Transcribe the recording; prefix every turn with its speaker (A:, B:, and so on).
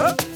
A: Huh?